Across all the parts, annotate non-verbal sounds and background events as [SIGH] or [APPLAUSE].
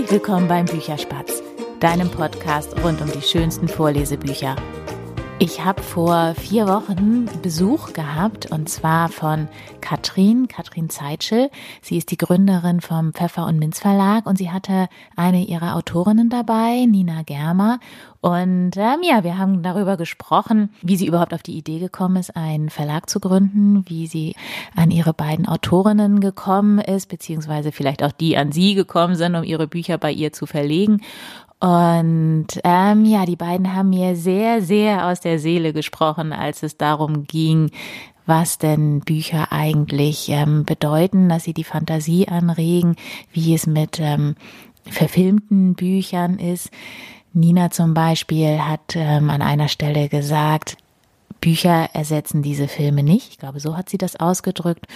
Herzlich willkommen beim Bücherspatz, deinem Podcast rund um die schönsten Vorlesebücher. Ich habe vor vier Wochen Besuch gehabt und zwar von Katrin, Katrin Zeitschel. Sie ist die Gründerin vom Pfeffer und Minz Verlag und sie hatte eine ihrer Autorinnen dabei, Nina Germer. Und ähm, ja, wir haben darüber gesprochen, wie sie überhaupt auf die Idee gekommen ist, einen Verlag zu gründen, wie sie an ihre beiden Autorinnen gekommen ist, beziehungsweise vielleicht auch die an sie gekommen sind, um ihre Bücher bei ihr zu verlegen. Und ähm, ja, die beiden haben mir sehr, sehr aus der Seele gesprochen, als es darum ging, was denn Bücher eigentlich ähm, bedeuten, dass sie die Fantasie anregen, wie es mit ähm, verfilmten Büchern ist. Nina zum Beispiel hat ähm, an einer Stelle gesagt, Bücher ersetzen diese Filme nicht. Ich glaube, so hat sie das ausgedrückt.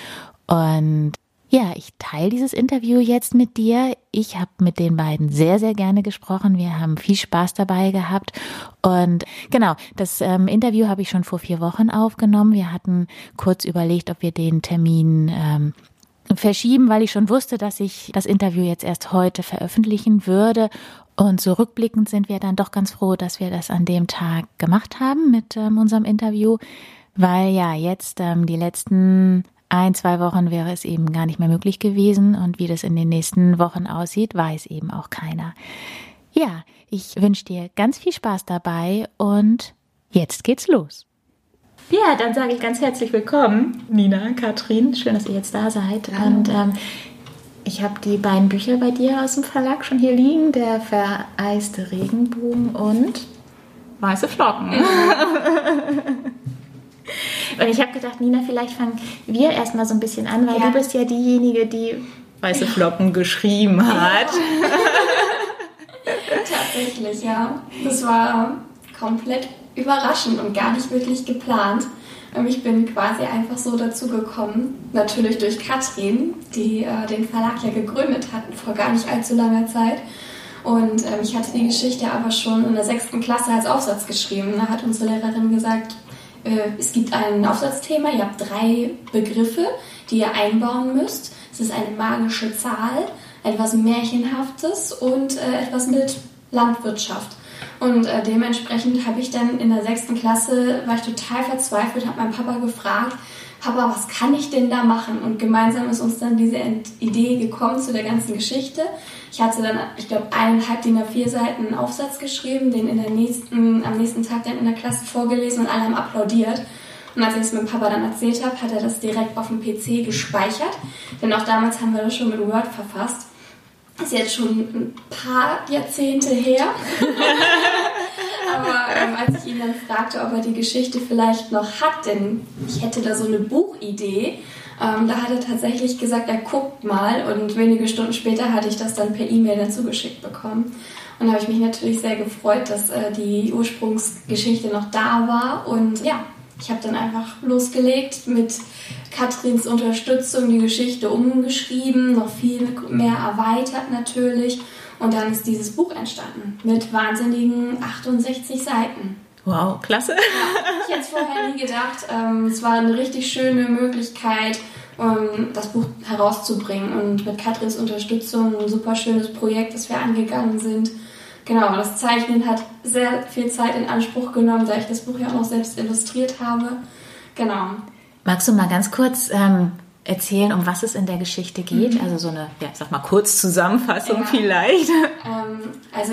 Und ja, ich teile dieses Interview jetzt mit dir. Ich habe mit den beiden sehr, sehr gerne gesprochen. Wir haben viel Spaß dabei gehabt. Und genau, das ähm, Interview habe ich schon vor vier Wochen aufgenommen. Wir hatten kurz überlegt, ob wir den Termin ähm, verschieben, weil ich schon wusste, dass ich das Interview jetzt erst heute veröffentlichen würde. Und so rückblickend sind wir dann doch ganz froh, dass wir das an dem Tag gemacht haben mit ähm, unserem Interview, weil ja jetzt ähm, die letzten ein, zwei Wochen wäre es eben gar nicht mehr möglich gewesen und wie das in den nächsten Wochen aussieht, weiß eben auch keiner. Ja, ich wünsche dir ganz viel Spaß dabei und jetzt geht's los. Ja, dann sage ich ganz herzlich willkommen, Nina, Katrin. Schön, dass ihr jetzt da seid. Ja. Und ähm, ich habe die beiden Bücher bei dir aus dem Verlag schon hier liegen: Der vereiste Regenbogen und Weiße Flocken. [LAUGHS] [LAUGHS] Und ich habe gedacht, Nina, vielleicht fangen wir erstmal so ein bisschen an, weil ja. du bist ja diejenige, die weiße Flocken geschrieben hat. [LAUGHS] Tatsächlich, ja. Das war komplett überraschend und gar nicht wirklich geplant. Ich bin quasi einfach so dazu gekommen, natürlich durch Katrin, die äh, den Verlag ja gegründet hat vor gar nicht allzu langer Zeit. Und ähm, ich hatte die Geschichte aber schon in der sechsten Klasse als Aufsatz geschrieben. Da hat unsere Lehrerin gesagt, es gibt ein Aufsatzthema, ihr habt drei Begriffe, die ihr einbauen müsst. Es ist eine magische Zahl, etwas Märchenhaftes und äh, etwas mit Landwirtschaft. Und äh, dementsprechend habe ich dann in der sechsten Klasse, war ich total verzweifelt, habe meinen Papa gefragt, Papa, was kann ich denn da machen? Und gemeinsam ist uns dann diese Idee gekommen zu der ganzen Geschichte. Ich hatte dann, ich glaube, eineinhalb DIN A4 Seiten Aufsatz geschrieben, den in der nächsten, am nächsten Tag dann in der Klasse vorgelesen und alle haben applaudiert. Und als ich es mit Papa dann erzählt habe, hat er das direkt auf dem PC gespeichert. Denn auch damals haben wir das schon mit Word verfasst. Ist jetzt schon ein paar Jahrzehnte her. [LAUGHS] Aber ähm, als ich ihn dann fragte, ob er die Geschichte vielleicht noch hat, denn ich hätte da so eine Buchidee, ähm, da hat er tatsächlich gesagt, er guckt mal und wenige Stunden später hatte ich das dann per E-Mail dazu geschickt bekommen. Und da habe ich mich natürlich sehr gefreut, dass äh, die Ursprungsgeschichte noch da war. Und ja, ich habe dann einfach losgelegt mit Katrins Unterstützung die Geschichte umgeschrieben, noch viel mehr erweitert natürlich. Und dann ist dieses Buch entstanden mit wahnsinnigen 68 Seiten. Wow, klasse. Ja, ich hätte es vorher nie gedacht. Ähm, es war eine richtig schöne Möglichkeit, um das Buch herauszubringen. Und mit Katrins Unterstützung ein super schönes Projekt, das wir angegangen sind. Genau, das Zeichnen hat sehr viel Zeit in Anspruch genommen, da ich das Buch ja auch noch selbst illustriert habe. Genau. Magst du mal ganz kurz ähm, erzählen, um was es in der Geschichte geht? Mhm. Also so eine, ja, sag mal, Kurzzusammenfassung ja. vielleicht. [LAUGHS] Ähm, also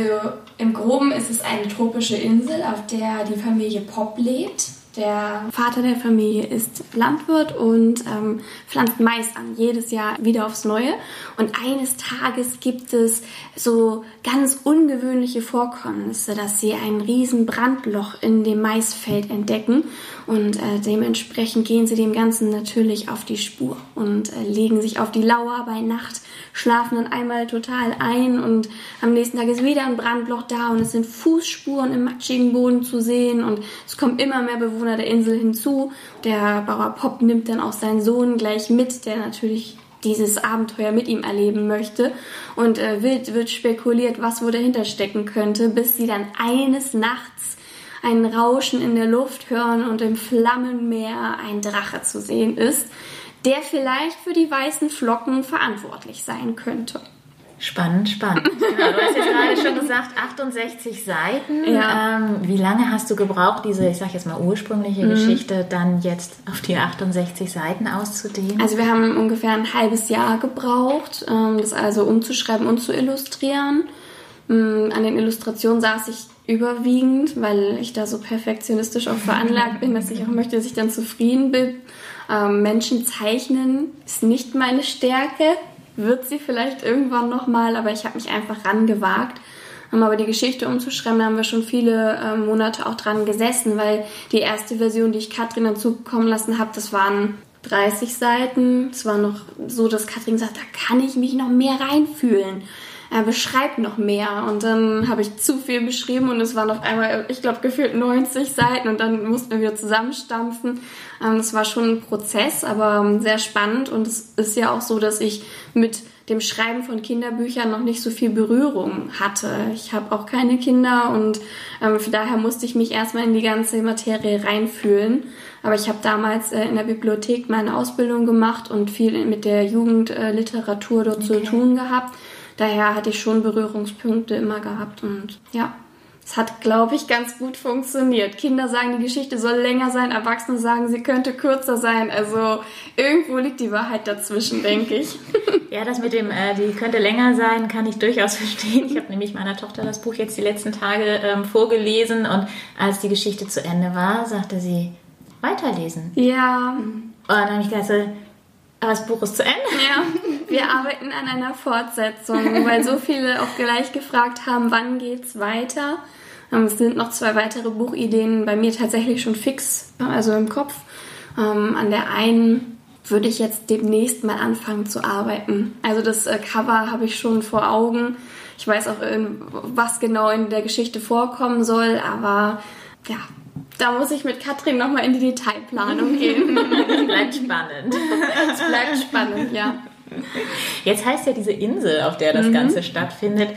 im Groben ist es eine tropische Insel, auf der die Familie Pop lebt. Der Vater der Familie ist Landwirt und ähm, pflanzt Mais an, jedes Jahr wieder aufs Neue. Und eines Tages gibt es so ganz ungewöhnliche Vorkommnisse, dass sie ein riesen Brandloch in dem Maisfeld entdecken. Und äh, dementsprechend gehen sie dem Ganzen natürlich auf die Spur und äh, legen sich auf die Lauer bei Nacht schlafen dann einmal total ein und am nächsten Tag ist wieder ein Brandloch da und es sind Fußspuren im matschigen Boden zu sehen und es kommen immer mehr Bewohner der Insel hinzu. Der Bauer Pop nimmt dann auch seinen Sohn gleich mit, der natürlich dieses Abenteuer mit ihm erleben möchte und äh, wild wird spekuliert, was wohl dahinter stecken könnte, bis sie dann eines Nachts ein Rauschen in der Luft hören und im Flammenmeer ein Drache zu sehen ist der vielleicht für die weißen Flocken verantwortlich sein könnte. Spannend, spannend. [LAUGHS] Genau, du hast jetzt gerade schon gesagt, 68 Seiten. Ja. Ähm, wie lange hast du gebraucht, diese, ich sag jetzt mal, ursprüngliche mhm. Geschichte dann jetzt auf die 68 Seiten auszudehnen? Also wir haben ungefähr ein halbes Jahr gebraucht, ähm, das also umzuschreiben und zu illustrieren. Ähm, an den Illustrationen saß ich überwiegend, weil ich da so perfektionistisch auch veranlagt bin, dass ich auch möchte, dass ich dann zufrieden bin. Ähm, Menschen zeichnen ist nicht meine Stärke wird sie vielleicht irgendwann nochmal, aber ich habe mich einfach rangewagt. Um aber die Geschichte umzuschreiben, da haben wir schon viele äh, Monate auch dran gesessen, weil die erste Version, die ich Katrin dazu kommen lassen habe, das waren 30 Seiten. Es war noch so, dass Katrin sagt, da kann ich mich noch mehr reinfühlen er beschreibt noch mehr. Und dann habe ich zu viel beschrieben und es waren auf einmal, ich glaube, gefühlt 90 Seiten und dann mussten wir wieder zusammenstampfen. Ähm, das war schon ein Prozess, aber ähm, sehr spannend. Und es ist ja auch so, dass ich mit dem Schreiben von Kinderbüchern noch nicht so viel Berührung hatte. Ich habe auch keine Kinder und ähm, von daher musste ich mich erstmal in die ganze Materie reinfühlen. Aber ich habe damals äh, in der Bibliothek meine Ausbildung gemacht und viel mit der Jugendliteratur dort okay. zu tun gehabt daher hatte ich schon Berührungspunkte immer gehabt und ja, es hat, glaube ich, ganz gut funktioniert. Kinder sagen, die Geschichte soll länger sein, Erwachsene sagen, sie könnte kürzer sein. Also irgendwo liegt die Wahrheit dazwischen, denke ich. [LAUGHS] Ja, das mit dem, äh, die könnte länger sein, kann ich durchaus [LAUGHS] verstehen. Ich habe nämlich meiner Tochter das Buch jetzt die letzten Tage ähm, vorgelesen und als die Geschichte zu Ende war, sagte sie, weiterlesen. Ja. Und dann habe ich gedacht, so, aber das Buch ist zu Ende. Ja, wir arbeiten an einer Fortsetzung, weil so viele auch gleich gefragt haben, wann geht's weiter. Ähm, es sind noch zwei weitere Buchideen bei mir tatsächlich schon fix, also im Kopf. Ähm, an der einen würde ich jetzt demnächst mal anfangen zu arbeiten. Also das äh, Cover habe ich schon vor Augen. Ich weiß auch, was genau in der Geschichte vorkommen soll, aber ja, da muss ich mit Katrin nochmal in die Detailplanung [LAUGHS] gehen. Es bleibt spannend. Es bleibt spannend, ja. Jetzt heißt ja diese Insel, auf der das mhm. Ganze stattfindet,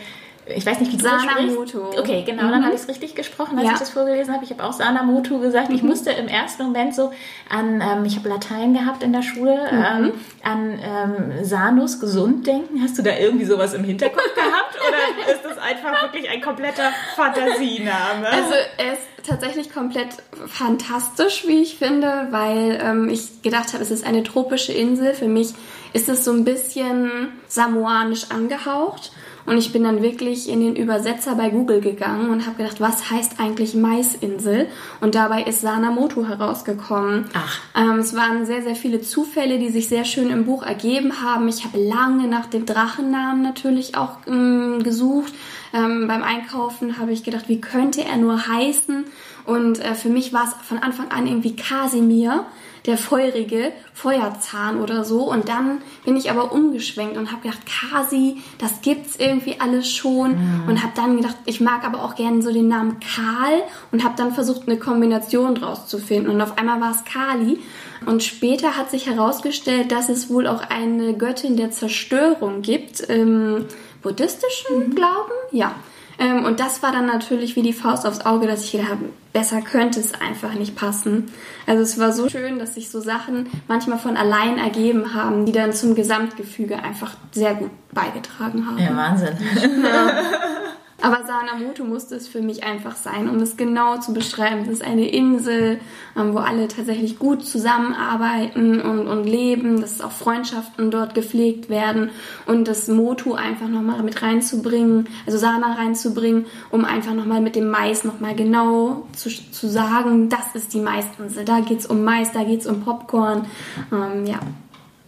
ich weiß nicht, wie du Sanamoto. das Okay, genau, mhm. dann habe ich es richtig gesprochen, als ja. ich das vorgelesen habe. Ich habe auch Sanamoto gesagt. Mhm. Ich musste im ersten Moment so an, ähm, ich habe Latein gehabt in der Schule, mhm. ähm, an ähm, Sanus gesund denken. Hast du da irgendwie sowas im Hinterkopf gehabt oder [LAUGHS] ist das einfach wirklich ein kompletter Fantasiename? Also ist tatsächlich komplett fantastisch, wie ich finde, weil ähm, ich gedacht habe, es ist eine tropische Insel. Für mich ist es so ein bisschen samoanisch angehaucht. Und ich bin dann wirklich in den Übersetzer bei Google gegangen und habe gedacht, was heißt eigentlich Maisinsel? Und dabei ist Sanamoto herausgekommen. Ach. Ähm, es waren sehr, sehr viele Zufälle, die sich sehr schön im Buch ergeben haben. Ich habe lange nach dem Drachennamen natürlich auch ähm, gesucht. Ähm, beim Einkaufen habe ich gedacht, wie könnte er nur heißen? Und äh, für mich war es von Anfang an irgendwie Kasimir der feurige Feuerzahn oder so. Und dann bin ich aber umgeschwenkt und habe gedacht, Kasi, das gibt's irgendwie alles schon. Mhm. Und habe dann gedacht, ich mag aber auch gerne so den Namen Karl und habe dann versucht, eine Kombination draus zu finden. Und auf einmal war es Kali. Und später hat sich herausgestellt, dass es wohl auch eine Göttin der Zerstörung gibt im buddhistischen mhm. Glauben. Ja. Ähm, und das war dann natürlich wie die Faust aufs Auge, dass ich gedacht habe, besser könnte es einfach nicht passen. Also es war so schön, dass sich so Sachen manchmal von allein ergeben haben, die dann zum Gesamtgefüge einfach sehr gut beigetragen haben. Ja, Wahnsinn. Ja. [LAUGHS] Aber Sanamoto musste es für mich einfach sein, um es genau zu beschreiben. Es ist eine Insel, ähm, wo alle tatsächlich gut zusammenarbeiten und, und leben, dass auch Freundschaften dort gepflegt werden und das Motu einfach nochmal mit reinzubringen, also Sana reinzubringen, um einfach nochmal mit dem Mais nochmal genau zu, zu sagen, das ist die Maisinsel. Da geht es um Mais, da geht es um Popcorn. Ähm, ja,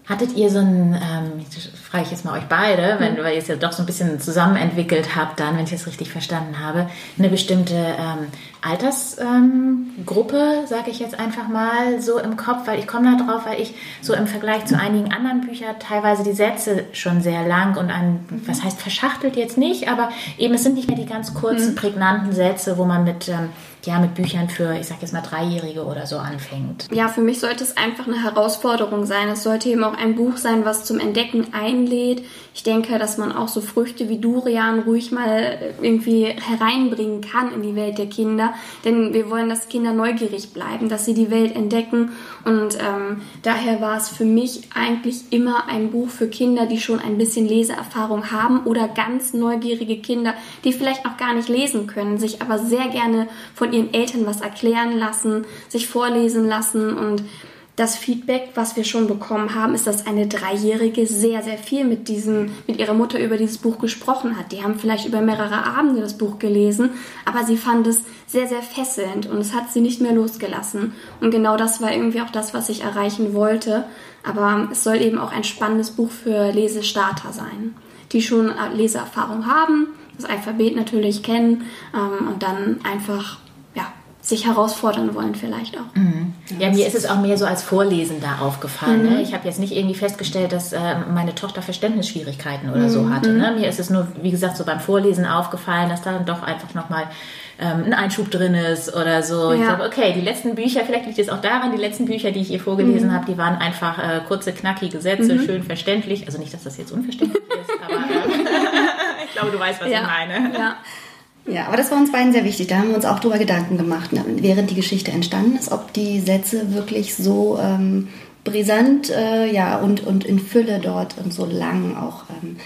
Hattet ihr so ein, ähm, frage ich jetzt mal euch beide, wenn mhm. weil ihr es ja doch so ein bisschen zusammen entwickelt habt, dann, wenn ich das richtig verstanden habe, eine bestimmte ähm, Altersgruppe, ähm, sage ich jetzt einfach mal so im Kopf, weil ich komme da drauf, weil ich so im Vergleich zu einigen anderen Büchern teilweise die Sätze schon sehr lang und ein, was heißt verschachtelt jetzt nicht, aber eben es sind nicht mehr die ganz kurzen, mhm. prägnanten Sätze, wo man mit ähm, ja mit Büchern für, ich sag jetzt mal Dreijährige oder so anfängt? Ja, für mich sollte es einfach eine Herausforderung sein. Es sollte eben auch ein Buch sein, was zum Entdecken einlädt. Ich denke, dass man auch so Früchte wie Durian ruhig mal irgendwie hereinbringen kann in die Welt der Kinder, denn wir wollen, dass Kinder neugierig bleiben, dass sie die Welt entdecken und ähm, daher war es für mich eigentlich immer ein Buch für Kinder, die schon ein bisschen Leseerfahrung haben oder ganz neugierige Kinder, die vielleicht noch gar nicht lesen können, sich aber sehr gerne von ihren Eltern was erklären lassen, sich vorlesen lassen und das Feedback, was wir schon bekommen haben, ist, dass eine Dreijährige sehr, sehr viel mit diesem, mit ihrer Mutter über dieses Buch gesprochen hat. Die haben vielleicht über mehrere Abende das Buch gelesen, aber sie fand es sehr, sehr fesselnd und es hat sie nicht mehr losgelassen. Und genau das war irgendwie auch das, was ich erreichen wollte. Aber es soll eben auch ein spannendes Buch für Lesestarter sein, die schon Leseerfahrung haben, das Alphabet natürlich kennen ähm, und dann einfach sich herausfordern wollen vielleicht auch. Mhm. Ja, mir ist es auch mehr so als Vorlesen da aufgefallen. Ne? Mhm. Ne? Ich habe jetzt nicht irgendwie festgestellt, dass äh, meine Tochter Verständnisschwierigkeiten oder mhm. so hatte. Ne? Mir ist es nur, wie gesagt, so beim Vorlesen aufgefallen, dass da dann doch einfach nochmal ähm, ein Einschub drin ist oder so. Ja. Ich glaube, okay, die letzten Bücher, vielleicht liegt es auch daran, die letzten Bücher, die ich ihr vorgelesen mhm. habe, die waren einfach äh, kurze, knackige Sätze, mhm. schön verständlich. Also nicht, dass das jetzt unverständlich ist, aber [LAUGHS] äh, [LAUGHS] ich glaube, du weißt, was ja. ich meine. Ja. Ja, aber das war uns beiden sehr wichtig. Da haben wir uns auch darüber Gedanken gemacht, ne, während die Geschichte entstanden ist, ob die Sätze wirklich so ähm, brisant äh, ja, und, und in Fülle dort und so lang auch ähm,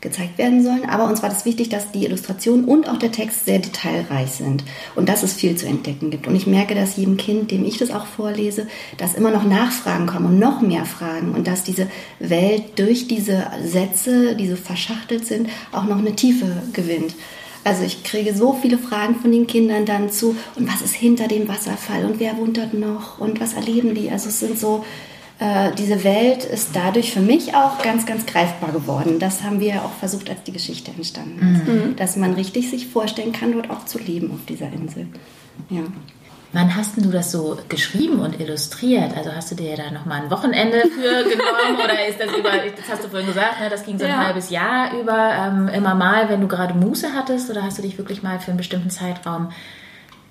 gezeigt werden sollen. Aber uns war das wichtig, dass die Illustration und auch der Text sehr detailreich sind und dass es viel zu entdecken gibt. Und ich merke, dass jedem Kind, dem ich das auch vorlese, dass immer noch Nachfragen kommen und noch mehr Fragen und dass diese Welt durch diese Sätze, die so verschachtelt sind, auch noch eine Tiefe gewinnt. Also ich kriege so viele Fragen von den Kindern dann zu, und was ist hinter dem Wasserfall und wer wohnt dort noch und was erleben die? Also es sind so, äh, diese Welt ist dadurch für mich auch ganz, ganz greifbar geworden. Das haben wir auch versucht, als die Geschichte entstanden ist. Mhm. Dass man richtig sich vorstellen kann, dort auch zu leben auf dieser Insel. Ja. Wann hast du das so geschrieben und illustriert? Also hast du dir da nochmal ein Wochenende für [LAUGHS] genommen oder ist das über, das hast du vorhin gesagt, ne, das ging so ein ja. halbes Jahr über, ähm, immer mal, wenn du gerade Muße hattest oder hast du dich wirklich mal für einen bestimmten Zeitraum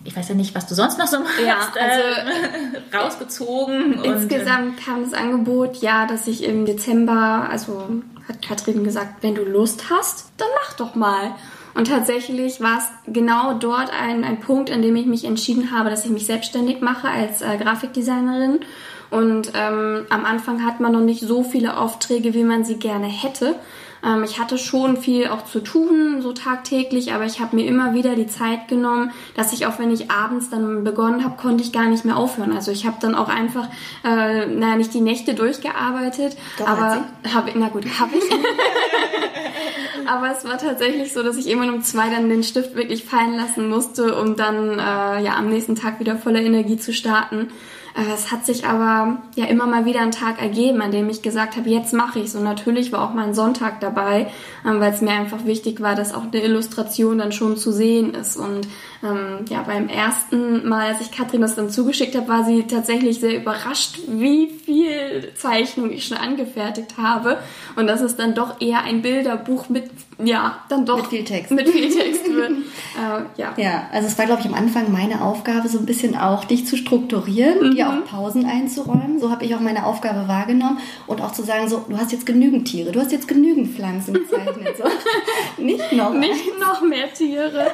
ich weiß ja nicht, was du sonst noch so machst, ja, also, äh, [LAUGHS] rausgezogen. Insgesamt und, äh, kam das Angebot, ja, dass ich im Dezember, also hat Katrin gesagt, wenn du Lust hast, dann mach doch mal. Und tatsächlich war es genau dort ein, ein Punkt, an dem ich mich entschieden habe, dass ich mich selbstständig mache als äh, Grafikdesignerin. Und ähm, am Anfang hat man noch nicht so viele Aufträge, wie man sie gerne hätte. Ähm, ich hatte schon viel auch zu tun, so tagtäglich, aber ich habe mir immer wieder die Zeit genommen, dass ich auch wenn ich abends dann begonnen habe, konnte ich gar nicht mehr aufhören. Also ich habe dann auch einfach, äh, naja, nicht die Nächte durchgearbeitet, Doch, aber habe, na gut, habe ich. [LAUGHS] aber es war tatsächlich so, dass ich immer um zwei dann den Stift wirklich fallen lassen musste, um dann äh, ja am nächsten Tag wieder voller Energie zu starten. Äh, es hat sich aber ja immer mal wieder ein Tag ergeben, an dem ich gesagt habe, jetzt mache ich. Und natürlich war auch mal ein Sonntag dabei, ähm, weil es mir einfach wichtig war, dass auch eine Illustration dann schon zu sehen ist. Und ähm, ja, beim ersten Mal, als ich Katrin das dann zugeschickt habe, war sie tatsächlich sehr überrascht, wie viel Zeichnung ich schon angefertigt habe. Und dass es dann doch eher ein Bilderbuch mit, ja, dann doch mit viel Text, mit viel Text wird. [LAUGHS] äh, ja. ja, also es war, glaube ich, am Anfang meine Aufgabe, so ein bisschen auch dich zu strukturieren, mhm. dir auch Pausen einzuräumen. So habe ich auch meine Aufgabe wahrgenommen und auch zu sagen, so, du hast jetzt genügend Tiere, du hast jetzt genügend Pflanzen gezeichnet. So. [LAUGHS] Nicht noch. Nicht noch mehr Tiere.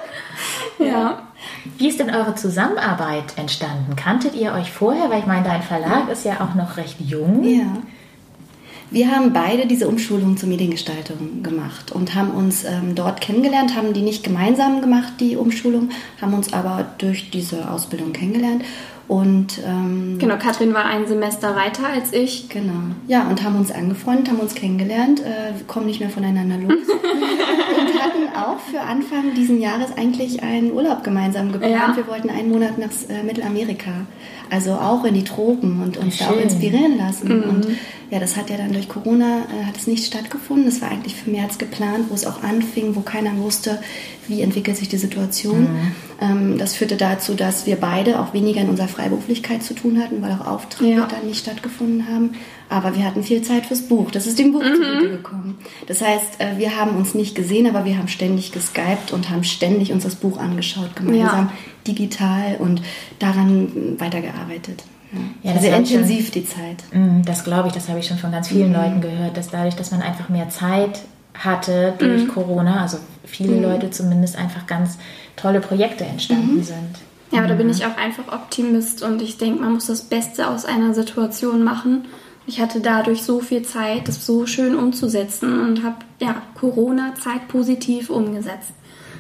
ja. Wie ist denn eure Zusammenarbeit entstanden? Kanntet ihr euch vorher? Weil ich meine, dein Verlag ist ja auch noch recht jung. Ja. Wir haben beide diese Umschulung zur Mediengestaltung gemacht und haben uns ähm, dort kennengelernt, haben die nicht gemeinsam gemacht, die Umschulung, haben uns aber durch diese Ausbildung kennengelernt und ähm, genau, Katrin war ein Semester weiter als ich. Genau. Ja, und haben uns angefreundet, haben uns kennengelernt, äh, kommen nicht mehr voneinander los. [LAUGHS] und hatten auch für Anfang diesen Jahres eigentlich einen Urlaub gemeinsam geplant. Ja. Wir wollten einen Monat nach äh, Mittelamerika, also auch in die Tropen und uns Schön. da auch inspirieren lassen. Mhm. Und ja, das hat ja dann durch Corona äh, hat es nicht stattgefunden. Das war eigentlich für März geplant, wo es auch anfing, wo keiner wusste, wie entwickelt sich die Situation. Mhm. Ähm, das führte dazu, dass wir beide auch weniger in unserer Freiberuflichkeit zu tun hatten, weil auch Aufträge ja. dann nicht stattgefunden haben. Aber wir hatten viel Zeit fürs Buch. Das ist dem Buch mhm. zugute gekommen. Das heißt, äh, wir haben uns nicht gesehen, aber wir haben ständig geskypt und haben ständig uns das Buch angeschaut, gemeinsam, ja. Digital und daran weitergearbeitet. Ja, ja sehr intensiv schon, die Zeit. Mm, das glaube ich, das habe ich schon von ganz vielen mhm. Leuten gehört, dass dadurch, dass man einfach mehr Zeit hatte durch mhm. Corona, also viele mhm. Leute zumindest einfach ganz tolle Projekte entstanden mhm. sind. Ja, aber da bin ich auch einfach Optimist und ich denke, man muss das Beste aus einer Situation machen. Ich hatte dadurch so viel Zeit, das so schön umzusetzen und habe ja Corona-Zeit positiv umgesetzt.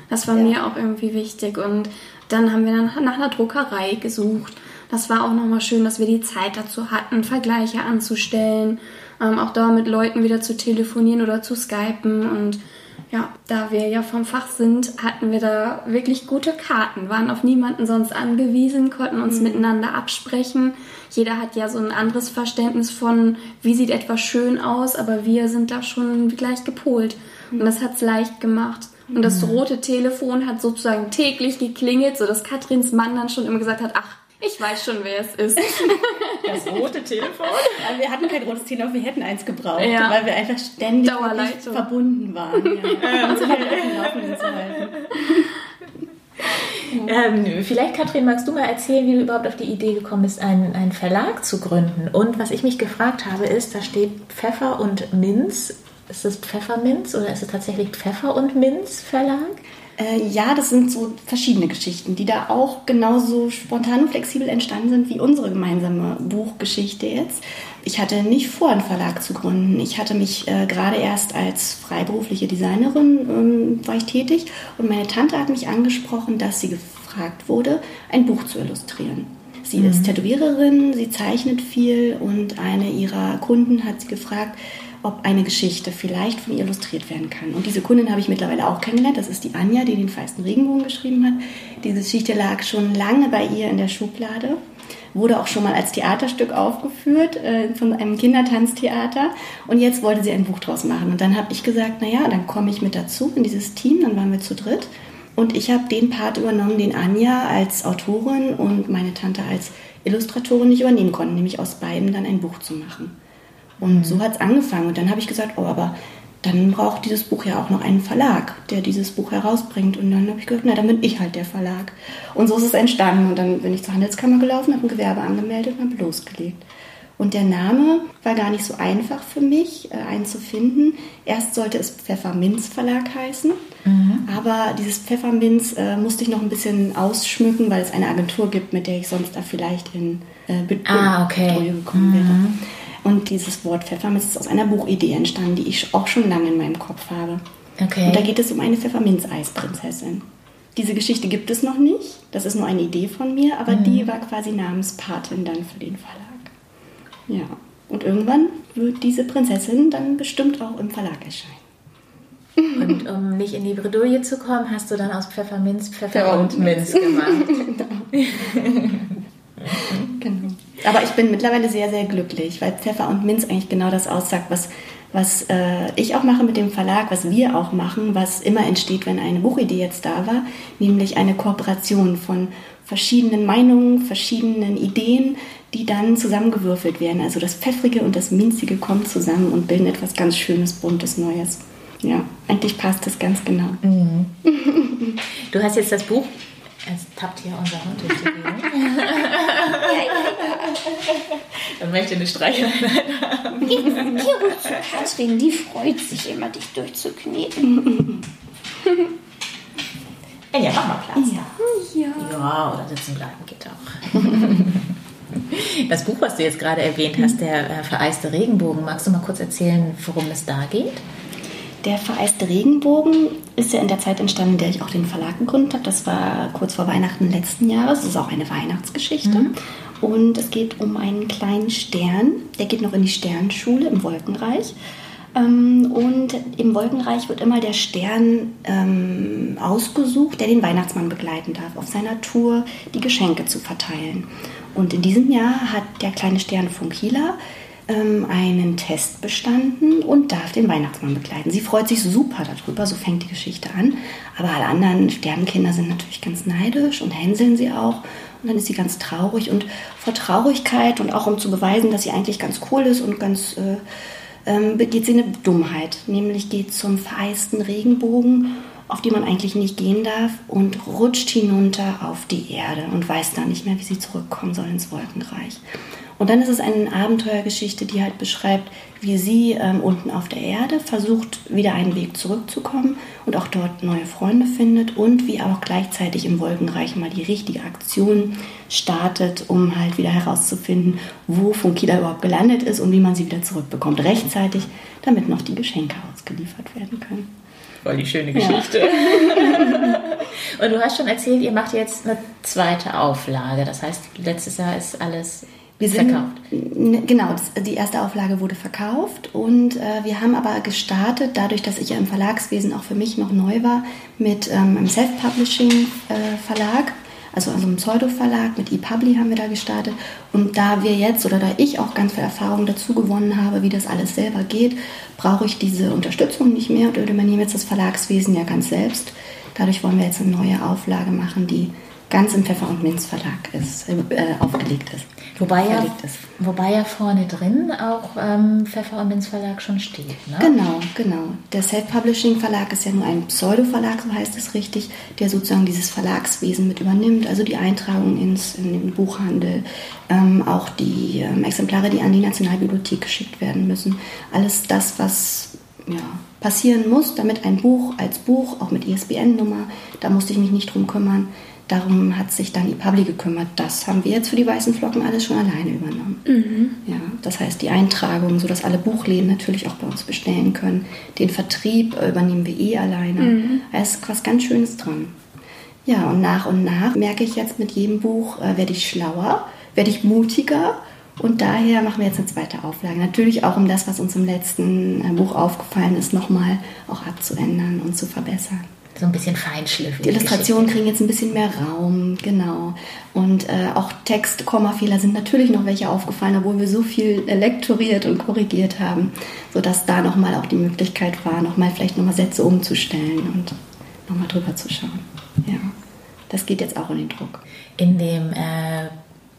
Das war ja. mir auch irgendwie wichtig und dann haben wir dann nach einer Druckerei gesucht. Das war auch nochmal schön, dass wir die Zeit dazu hatten, Vergleiche anzustellen, ähm, auch da mit Leuten wieder zu telefonieren oder zu skypen und ja, da wir ja vom Fach sind, hatten wir da wirklich gute Karten, waren auf niemanden sonst angewiesen, konnten uns mhm. miteinander absprechen. Jeder hat ja so ein anderes Verständnis von, wie sieht etwas schön aus, aber wir sind da schon gleich gepolt. Mhm. Und das hat es leicht gemacht. Und das mhm. rote Telefon hat sozusagen täglich geklingelt, sodass Katrins Mann dann schon immer gesagt hat, ach, ich weiß schon, wer es ist. [LAUGHS] Das rote Telefon? Wir hatten kein rotes Telefon, wir hätten eins gebraucht, ja. weil wir einfach ständig verbunden waren. Ja. [LAUGHS] Halten. [LAUGHS] Ähm, vielleicht, Katrin, magst du mal erzählen, wie du überhaupt auf die Idee gekommen bist, einen, einen Verlag zu gründen? Und was ich mich gefragt habe, ist, da steht Pfeffer und Minz. Ist es Pfefferminz oder ist es tatsächlich Pfeffer und Minz Verlag? Äh, ja, das sind so verschiedene Geschichten, die da auch genauso spontan und flexibel entstanden sind wie unsere gemeinsame Buchgeschichte jetzt. Ich hatte nicht vor, einen Verlag zu gründen. Ich hatte mich äh, gerade erst als freiberufliche Designerin ähm, war ich tätig und meine Tante hat mich angesprochen, dass sie gefragt wurde, ein Buch zu illustrieren. Sie mhm. ist Tätowiererin, sie zeichnet viel und eine ihrer Kunden hat sie gefragt, ob eine Geschichte vielleicht von ihr illustriert werden kann. Und diese Kundin habe ich mittlerweile auch kennengelernt. Das ist die Anja, die den feisten Regenbogen geschrieben hat. Diese Geschichte lag schon lange bei ihr in der Schublade. Wurde auch schon mal als Theaterstück aufgeführt äh, von einem Kindertanztheater. Und jetzt wollte sie ein Buch draus machen. Und dann habe ich gesagt, naja, dann komme ich mit dazu in dieses Team. Dann waren wir zu dritt. Und ich habe den Part übernommen, den Anja als Autorin und meine Tante als Illustratorin nicht übernehmen konnten, nämlich aus beiden dann ein Buch zu machen. Und mhm. so hat es angefangen. Und dann habe ich gesagt, oh, aber dann braucht dieses Buch ja auch noch einen Verlag, der dieses Buch herausbringt. Und dann habe ich gesagt, na, dann bin ich halt der Verlag. Und so ist es entstanden. Und dann bin ich zur Handelskammer gelaufen, habe ein Gewerbe angemeldet und habe losgelegt. Und der Name war gar nicht so einfach für mich, äh, einen zu finden. Erst sollte es Pfefferminz Verlag heißen, mhm. aber dieses Pfefferminz äh, musste ich noch ein bisschen ausschmücken, weil es eine Agentur gibt, mit der ich sonst da vielleicht in äh, Bitcoin ah, okay. gekommen mhm. wäre. Und dieses Wort Pfefferminz ist aus einer Buchidee entstanden, die ich auch schon lange in meinem Kopf habe. Okay. Und da geht es um eine Pfefferminz-Eisprinzessin. Diese Geschichte gibt es noch nicht. Das ist nur eine Idee von mir, aber mhm. die war quasi Namenspatin dann für den Verlag. Ja. Und irgendwann wird diese Prinzessin dann bestimmt auch im Verlag erscheinen. Und um nicht in die Bredouille zu kommen, hast du dann aus Pfefferminz Pfeffer, Pfeffer und Minz gemacht. [LAUGHS] genau. [LAUGHS] genau. Aber ich bin mittlerweile sehr, sehr glücklich, weil Pfeffer und Minz eigentlich genau das aussagt, was, was äh, ich auch mache mit dem Verlag, was wir auch machen, was immer entsteht, wenn eine Buchidee jetzt da war, nämlich eine Kooperation von verschiedenen Meinungen, verschiedenen Ideen, die dann zusammengewürfelt werden. Also das Pfeffrige und das Minzige kommen zusammen und bilden etwas ganz Schönes, Buntes, Neues. Ja, eigentlich passt das ganz genau. Mhm. [LAUGHS] Du hast jetzt das Buch es tappt hier unser Hund durch die Gegend. Dann möchte eine Streicheleinheit haben. Geh, ruhig zu Katrin, die freut sich immer, dich durchzukneten. ja, mach mal Platz. Ja. ja. Ja, oder sitzen bleiben geht auch. Das Buch, was du jetzt gerade erwähnt hast, der äh, vereiste Regenbogen, magst du mal kurz erzählen, worum es da geht? Der vereiste Regenbogen ist ja in der Zeit entstanden, in der ich auch den Verlag gegründet habe. Das war kurz vor Weihnachten letzten Jahres. Das ist auch eine Weihnachtsgeschichte. Mhm. Und es geht um einen kleinen Stern. Der geht noch in die Sternschule im Wolkenreich. Ähm, und im Wolkenreich wird immer der Stern ähm, ausgesucht, der den Weihnachtsmann begleiten darf, auf seiner Tour die Geschenke zu verteilen. Und in diesem Jahr hat der kleine Stern Funkila ähm, einen Test bestanden und darf den Weihnachtsmann begleiten. Sie freut sich super darüber, so fängt die Geschichte an. Aber alle anderen Sternkinder sind natürlich ganz neidisch und hänseln sie auch. Und dann ist sie ganz traurig und vor Traurigkeit und auch um zu beweisen, dass sie eigentlich ganz cool ist und ganz äh, ähm, begeht sie eine Dummheit, nämlich geht zum vereisten Regenbogen, auf die man eigentlich nicht gehen darf, und rutscht hinunter auf die Erde und weiß dann nicht mehr, wie sie zurückkommen soll ins Wolkenreich. Und dann ist es eine Abenteuergeschichte, die halt beschreibt, wie sie ähm, unten auf der Erde versucht, wieder einen Weg zurückzukommen und auch dort neue Freunde findet und wie auch gleichzeitig im Wolkenreich mal die richtige Aktion startet, um halt wieder herauszufinden, wo Funkida überhaupt gelandet ist und wie man sie wieder zurückbekommt, rechtzeitig, damit noch die Geschenke ausgeliefert werden können. Voll die schöne Geschichte. Ja. [LAUGHS] und du hast schon erzählt, ihr macht jetzt eine zweite Auflage. Das heißt, letztes Jahr ist alles wir sind, verkauft. Genau, die erste Auflage wurde verkauft und äh, wir haben aber gestartet, dadurch, dass ich ja im Verlagswesen auch für mich noch neu war, mit ähm, einem Self-Publishing-Verlag, äh, also, also einem Pseudo-Verlag, mit ePubli haben wir da gestartet. Und da wir jetzt oder da ich auch ganz viel Erfahrung dazu gewonnen habe, wie das alles selber geht, brauche ich diese Unterstützung nicht mehr und übernehme jetzt das Verlagswesen ja ganz selbst. Dadurch wollen wir jetzt eine neue Auflage machen, die ganz im Pfeffer und Minz Verlag ist, äh, aufgelegt ist. Wobei ja, wobei ja vorne drin auch ähm, Pfeffer und Minz Verlag schon steht. Ne? Genau, genau. Der Self-Publishing Verlag ist ja nur ein Pseudo-Verlag, so heißt es richtig, der sozusagen dieses Verlagswesen mit übernimmt, also die Eintragung ins, in den Buchhandel, ähm, auch die ähm, Exemplare, die an die Nationalbibliothek geschickt werden müssen. Alles das, was ja, passieren muss, damit ein Buch als Buch, auch mit ISBN-Nummer, da musste ich mich nicht drum kümmern, Darum hat sich dann ePubli gekümmert. Das haben wir jetzt für die weißen Flocken alles schon alleine übernommen. Mhm. Ja, das heißt die Eintragung, sodass alle Buchläden natürlich auch bei uns bestellen können. Den Vertrieb übernehmen wir eh alleine. Mhm. Da ist was ganz Schönes dran. Ja, und nach und nach merke ich jetzt mit jedem Buch, äh, werde ich schlauer, werde ich mutiger. Und daher machen wir jetzt eine zweite Auflage. Natürlich auch, um das, was uns im letzten äh, Buch aufgefallen ist, nochmal auch abzuändern und zu verbessern so ein bisschen feinschliffen. Die Illustrationen kriegen jetzt ein bisschen mehr Raum, genau. Und äh, auch Text, Kommafehler sind natürlich noch welche aufgefallen, obwohl wir so viel lektoriert und korrigiert haben, sodass da nochmal auch die Möglichkeit war, nochmal vielleicht nochmal Sätze umzustellen und nochmal drüber zu schauen. Ja, das geht jetzt auch in den Druck. In dem äh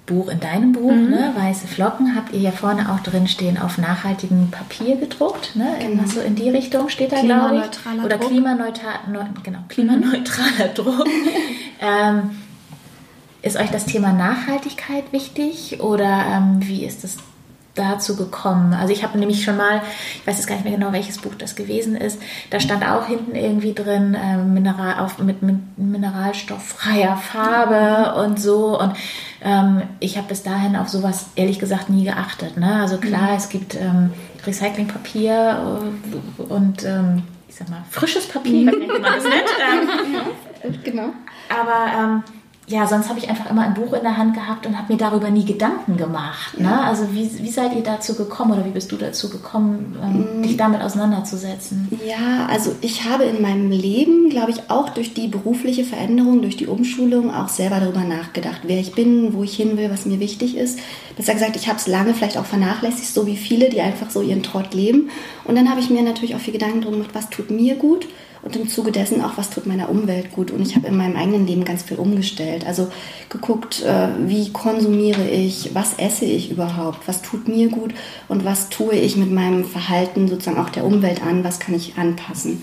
Buch, in deinem Buch, mhm. ne, Weiße Flocken, habt ihr ja vorne auch drin stehen, auf nachhaltigem Papier gedruckt. Ne? Genau. In, so in die Richtung steht da, glaube ich. Oder klimaneutral, ne, genau, klimaneutraler mhm. [LAUGHS] Druck. ähm, ist euch das Thema Nachhaltigkeit wichtig oder ähm, wie ist das dazu gekommen? Also ich habe nämlich schon mal, ich weiß jetzt gar nicht mehr genau, welches Buch das gewesen ist, da stand auch hinten irgendwie drin, äh, Mineral, auf, mit, mit mineralstofffreier Farbe und so. Und ähm, ich habe bis dahin auf sowas ehrlich gesagt nie geachtet. Ne? Also klar, mhm. es gibt ähm, Recyclingpapier äh, und ähm, ich sag mal, frisches Papier, mhm. wie man das nennt. Genau. Aber ähm, ja, sonst habe ich einfach immer ein Buch in der Hand gehabt und habe mir darüber nie Gedanken gemacht. Ne? Also wie, wie seid ihr dazu gekommen oder wie bist du dazu gekommen, ähm, mm. dich damit auseinanderzusetzen? Ja, also ich habe in meinem Leben, glaube ich, auch durch die berufliche Veränderung, durch die Umschulung auch selber darüber nachgedacht, wer ich bin, wo ich hin will, was mir wichtig ist. Besser gesagt, ich habe es lange vielleicht auch vernachlässigt, so wie viele, die einfach so ihren Trott leben. Und dann habe ich mir natürlich auch viel Gedanken darüber gemacht, was tut mir gut und im Zuge dessen auch, was tut meiner Umwelt gut. Und ich habe in meinem eigenen Leben ganz viel umgestellt. Also geguckt, äh, wie konsumiere ich, was esse ich überhaupt, was tut mir gut und was tue ich mit meinem Verhalten sozusagen auch der Umwelt an, was kann ich anpassen.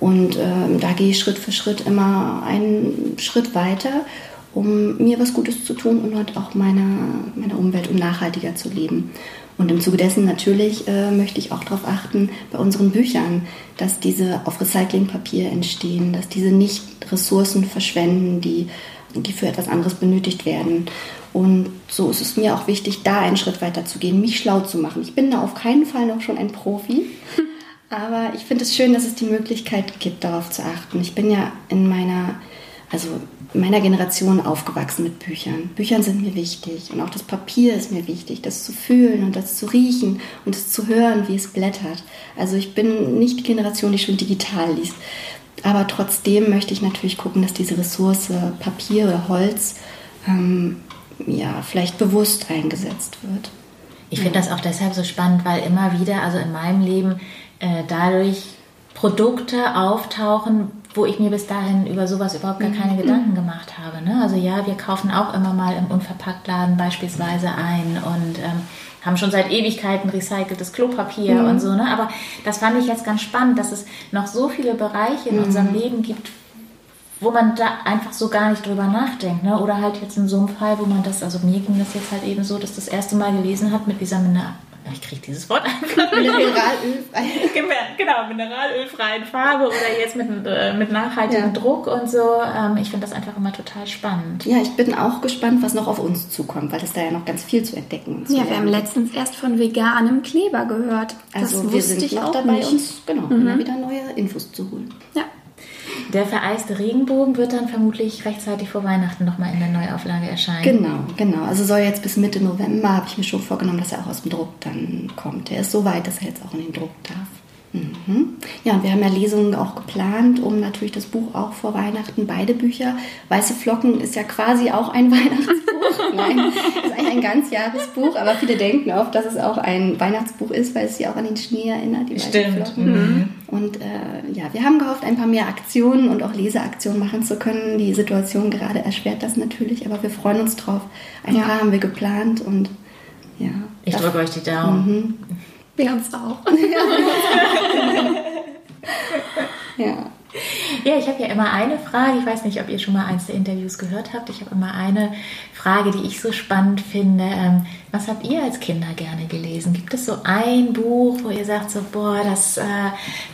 Und äh, da gehe ich Schritt für Schritt immer einen Schritt weiter, um mir was Gutes zu tun und halt auch meiner, meiner Umwelt, um nachhaltiger zu leben. Und im Zuge dessen natürlich äh, möchte ich auch darauf achten, bei unseren Büchern, dass diese auf Recyclingpapier entstehen, dass diese nicht Ressourcen verschwenden, die, die für etwas anderes benötigt werden. Und so ist es mir auch wichtig, da einen Schritt weiter zu gehen, mich schlau zu machen. Ich bin da auf keinen Fall noch schon ein Profi, [LAUGHS] aber ich finde es schön, dass es die Möglichkeit gibt, darauf zu achten. Ich bin ja in meiner also in meiner Generation aufgewachsen mit Büchern. Büchern sind mir wichtig und auch das Papier ist mir wichtig, das zu fühlen und das zu riechen und es zu hören, wie es blättert. Also ich bin nicht die Generation, die schon digital liest. Aber trotzdem möchte ich natürlich gucken, dass diese Ressource Papier oder Holz ähm, ja, vielleicht bewusst eingesetzt wird. Ich finde das auch deshalb so spannend, weil immer wieder, also in meinem Leben, äh, dadurch Produkte auftauchen, wo ich mir bis dahin über sowas überhaupt gar keine mhm. Gedanken gemacht habe. Ne? Also ja, wir kaufen auch immer mal im Unverpacktladen beispielsweise ein und ähm, haben schon seit Ewigkeiten recyceltes Klopapier mhm. und so. Ne? Aber das fand ich jetzt ganz spannend, dass es noch so viele Bereiche in mhm. unserem Leben gibt, wo man da einfach so gar nicht drüber nachdenkt. Ne? Oder halt jetzt in so einem Fall, wo man das, also mir ging das jetzt halt eben so, dass das erste Mal gelesen hat mit dieser ich kriege dieses Wort einfach Mineralölfrei. [LAUGHS] genau, mineralölfreien Farbe oder jetzt mit, äh, mit nachhaltigem ja. Druck und so. Ähm, ich finde das einfach immer total spannend. Ja, ich bin auch gespannt, was noch auf uns zukommt, weil es da ja noch ganz viel zu entdecken ist. Ja, wir haben letztens erst von veganem Kleber gehört. Das also wir sind noch dabei, nicht. uns genau, mhm. immer wieder neue Infos zu holen. Ja. Der vereiste Regenbogen wird dann vermutlich rechtzeitig vor Weihnachten nochmal in der Neuauflage erscheinen. Genau, genau. Also soll jetzt bis Mitte November, habe ich mir schon vorgenommen, dass er auch aus dem Druck dann kommt. Er ist so weit, dass er jetzt auch in den Druck darf. Mhm. Ja, und wir haben ja Lesungen auch geplant, um natürlich das Buch auch vor Weihnachten, beide Bücher. Weiße Flocken ist ja quasi auch ein [LAUGHS] Weihnachtsbuch. Nein, ist eigentlich ein Ganzjahresbuch, aber viele denken oft, dass es auch ein Weihnachtsbuch ist, weil es sie auch an den Schnee erinnert, die Weiße Stimmt. Flocken. Mhm. Und äh, ja, wir haben gehofft, ein paar mehr Aktionen und auch Leseaktionen machen zu können. Die Situation gerade erschwert das natürlich, aber wir freuen uns drauf. Ein ja. paar haben wir geplant und ja. Ich drücke euch die Daumen. Mhm. Wir haben es auch. ja. Ja, ich habe ja immer eine Frage. Ich weiß nicht, ob ihr schon mal eins der Interviews gehört habt. Ich habe immer eine Frage, die ich so spannend finde. Ähm, was habt ihr als Kinder gerne gelesen? Gibt es so ein Buch, wo ihr sagt so, boah, das, äh,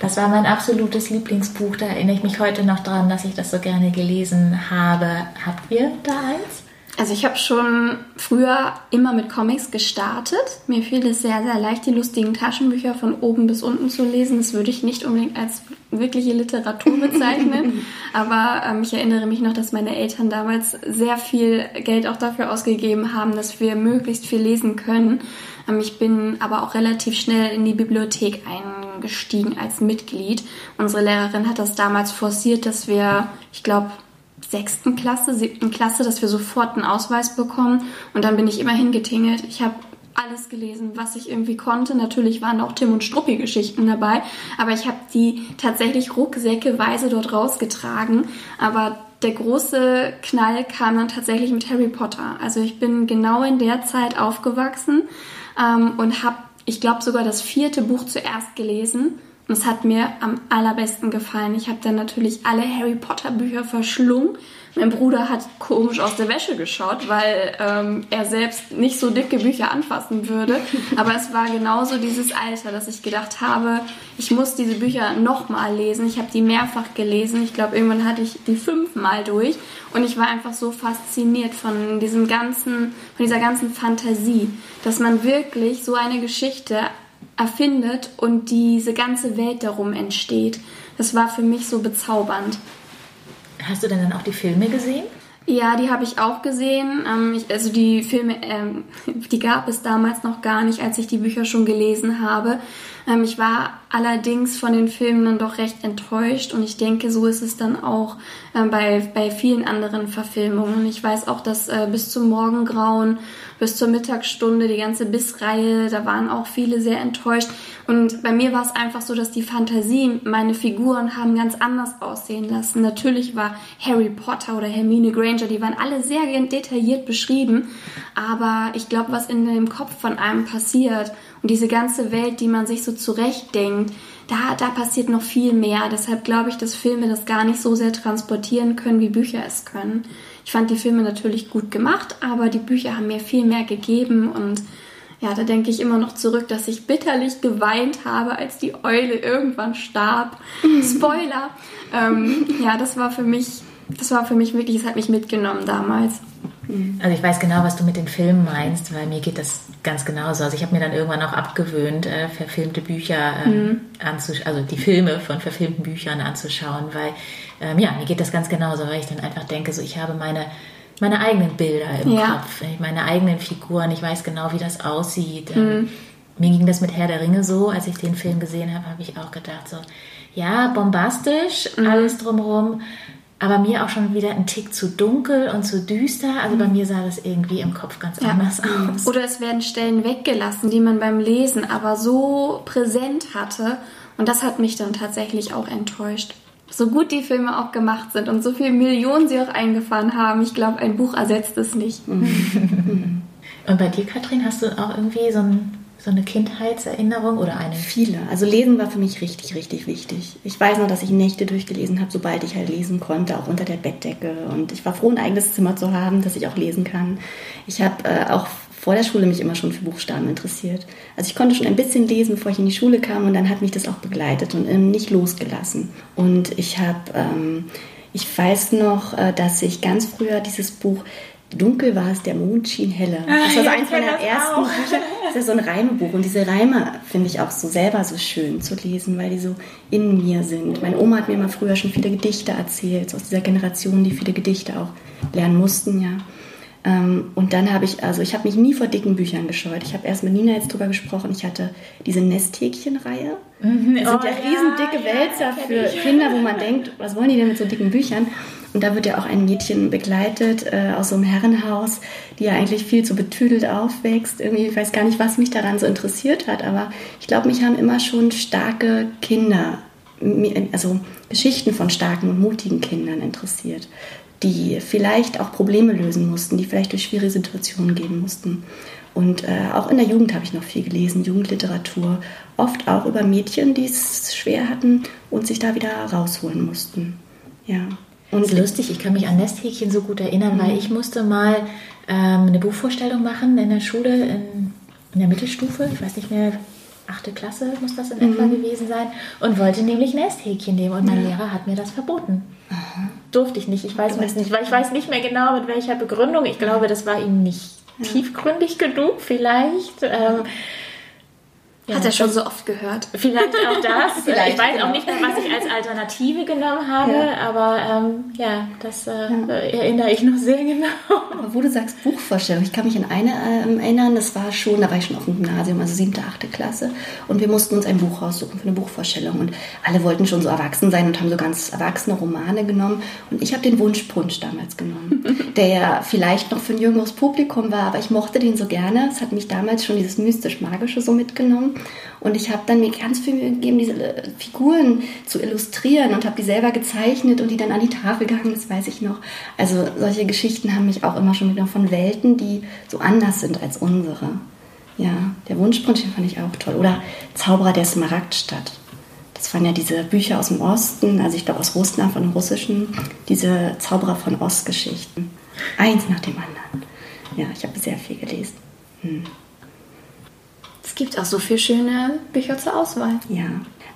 das war mein absolutes Lieblingsbuch. Da erinnere ich mich heute noch dran, dass ich das so gerne gelesen habe. Habt ihr da eins? Also ich habe schon früher immer mit Comics gestartet. Mir fiel es sehr, sehr leicht, die lustigen Taschenbücher von oben bis unten zu lesen. Das würde ich nicht unbedingt als wirkliche Literatur bezeichnen. [LAUGHS] Aber ähm, ich erinnere mich noch, dass meine Eltern damals sehr viel Geld auch dafür ausgegeben haben, dass wir möglichst viel lesen können. Ähm, ich bin aber auch relativ schnell in die Bibliothek eingestiegen als Mitglied. Unsere Lehrerin hat das damals forciert, dass wir, ich glaube, sechsten Klasse, siebten Klasse, dass wir sofort einen Ausweis bekommen. Und dann bin ich immer hingetingelt. Ich habe alles gelesen, was ich irgendwie konnte. Natürlich waren auch Tim und Struppi Geschichten dabei, aber ich habe die tatsächlich rucksäckeweise dort rausgetragen. Aber der große Knall kam dann tatsächlich mit Harry Potter. Also ich bin genau in der Zeit aufgewachsen ähm, und habe, ich glaube, sogar das vierte Buch zuerst gelesen und es hat mir am allerbesten gefallen. Ich habe dann natürlich alle Harry Potter Bücher verschlungen. Mein Bruder hat komisch aus der Wäsche geschaut, weil ähm, er selbst nicht so dicke Bücher anfassen würde. [LAUGHS] Aber es war genauso dieses Alter, dass ich gedacht habe, ich muss diese Bücher nochmal lesen. Ich habe die mehrfach gelesen. Ich glaube, irgendwann hatte ich die fünfmal durch. Und ich war einfach so fasziniert von diesem ganzen, von dieser ganzen Fantasie, dass man wirklich so eine Geschichte erfindet und diese ganze Welt darum entsteht. Das war für mich so bezaubernd. Hast du denn dann auch die Filme gesehen? Ja, die habe ich auch gesehen. Ähm, also die Filme, ähm, [LAUGHS] die gab es damals noch gar nicht, als ich die Bücher schon gelesen habe. Ähm, ich war allerdings von den Filmen dann doch recht enttäuscht und ich denke, so ist es dann auch äh, bei, bei vielen anderen Verfilmungen. Ich weiß auch, dass äh, bis zum Morgengrauen bis zur Mittagsstunde, die ganze Bissreihe, da waren auch viele sehr enttäuscht. Und bei mir war es einfach so, dass die Fantasie, meine Figuren haben ganz anders aussehen lassen. Natürlich war Harry Potter oder Hermine Granger, die waren alle sehr detailliert beschrieben. Aber ich glaube, was in dem Kopf von einem passiert und diese ganze Welt, die man sich so zurechtdenkt, da, da passiert noch viel mehr. Deshalb glaube ich, dass Filme das gar nicht so sehr transportieren können, wie Bücher es können. Ich fand die Filme natürlich gut gemacht, aber die Bücher haben mir viel mehr gegeben und ja, da denke ich immer noch zurück, dass ich bitterlich geweint habe, als die Eule irgendwann starb. [LAUGHS] Spoiler. ähm, ja, das war für mich, das war für mich wirklich, es hat mich mitgenommen damals. Also ich weiß genau, was du mit den Filmen meinst, weil mir geht das ganz genauso. Also ich habe mir dann irgendwann auch abgewöhnt, äh, verfilmte Bücher äh, mhm. anzuschauen, also die Filme von verfilmten Büchern anzuschauen, weil ähm, ja, mir geht das ganz genauso, weil ich dann einfach denke, so ich habe meine meine eigenen Bilder im ja. Kopf, meine eigenen Figuren, ich weiß genau, wie das aussieht. Ähm, mhm. Mir ging das mit Herr der Ringe so, als ich den Film gesehen habe, habe ich auch gedacht, so, ja, bombastisch, mhm. alles drumherum, aber mir auch schon wieder ein Tick zu dunkel und zu düster. Also bei mir sah das irgendwie im Kopf ganz ja. anders aus. Oder es werden Stellen weggelassen, die man beim Lesen aber so präsent hatte. Und das hat mich dann tatsächlich auch enttäuscht. So gut die Filme auch gemacht sind und so viele Millionen sie auch eingefahren haben, ich glaube, ein Buch ersetzt es nicht. [LAUGHS] und bei dir, Katrin, hast du auch irgendwie so ein so eine Kindheitserinnerung oder eine? Viele. Also Lesen war für mich richtig, richtig wichtig. Ich weiß noch, dass ich Nächte durchgelesen habe, sobald ich halt lesen konnte, auch unter der Bettdecke. Und ich war froh, ein eigenes Zimmer zu haben, dass ich auch lesen kann. Ich habe äh, auch vor der Schule mich immer schon für Buchstaben interessiert. Also ich konnte schon ein bisschen lesen, bevor ich in die Schule kam und dann hat mich das auch begleitet und ähm, nicht losgelassen. Und ich habe, ähm, ich weiß noch, äh, dass ich ganz früher dieses Buch Dunkel war es, der Mond schien heller. Ah, das war so ja, eins meiner ersten. Bücher. Das ist so ein Reimebuch. Und diese Reime finde ich auch so selber so schön zu lesen, weil die so in mir sind. Meine Oma hat mir immer früher schon viele Gedichte erzählt, aus dieser Generation, die viele Gedichte auch lernen mussten, ja. Ähm, und dann habe ich, also ich habe mich nie vor dicken Büchern gescheut. Ich habe erst mit Nina jetzt drüber gesprochen. Ich hatte diese Nesthäkchen-Reihe. Mhm. Das sind oh, ja riesendicke ja, Wälzer ja, für Kinder, wo man denkt, was wollen die denn mit so dicken Büchern? Und da wird ja auch ein Mädchen begleitet äh, aus so einem Herrenhaus, die ja eigentlich viel zu betüdelt aufwächst. Irgendwie, ich weiß gar nicht, was mich daran so interessiert hat, aber ich glaube, mich haben immer schon starke Kinder, also Geschichten von starken und mutigen Kindern interessiert, die vielleicht auch Probleme lösen mussten, die vielleicht durch schwierige Situationen gehen mussten. Und äh, auch in der Jugend habe ich noch viel gelesen, Jugendliteratur, oft auch über Mädchen, die es schwer hatten und sich da wieder rausholen mussten. Ja. Und lustig, ich kann mich an Nesthäkchen so gut erinnern, mhm. weil ich musste mal ähm, eine Buchvorstellung machen in der Schule, in, in, der Mittelstufe, ich weiß nicht mehr, achte Klasse muss das in mhm. etwa gewesen sein, und wollte nämlich Nesthäkchen nehmen und mein ja. Lehrer hat mir das verboten. Aha. Durfte ich nicht, ich weiß es nicht, weil ich weiß nicht mehr genau mit welcher Begründung. Ich glaube, das war ihm nicht ja. tiefgründig genug vielleicht. Ähm, ja, Hat er schon so oft gehört. Vielleicht auch das. [LAUGHS] Vielleicht, ich weiß genau. auch nicht mehr, was ich als Alternative genommen habe, ja. aber ähm, ja, das äh, ja. erinnere ich noch sehr genau. Aber wo du sagst Buchvorstellung, ich kann mich an eine ähm, erinnern, das war schon, da war ich schon auf dem Gymnasium, also siebte, achte Klasse, und wir mussten uns ein Buch raussuchen für eine Buchvorstellung und alle wollten schon so erwachsen sein und haben so ganz erwachsene Romane genommen und ich habe den Wunschpunsch damals genommen, [LAUGHS] der ja vielleicht noch für ein jüngeres Publikum war, aber ich mochte den so gerne. Es hat mich damals schon dieses mystisch-magische so mitgenommen und ich habe dann mir ganz viel Mühe gegeben, diese äh, Figuren zu illustrieren und habe die selber gezeichnet und die dann an die Tafel gehangen, das weiß ich noch. Also solche Geschichten haben mich auch immer schon mitgenommen von Welten, die so anders sind als unsere. Ja, der Wunschpunsch, den fand ich auch toll. Oder Zauberer der Smaragdstadt. Das waren ja diese Bücher aus dem Osten, also ich glaube aus Russland, von Russischen, diese Zauberer von Ost-Geschichten. Eins nach dem anderen. Ja, ich habe sehr viel gelesen. Hm. Es gibt auch so viele schöne Bücher zur Auswahl. Ja,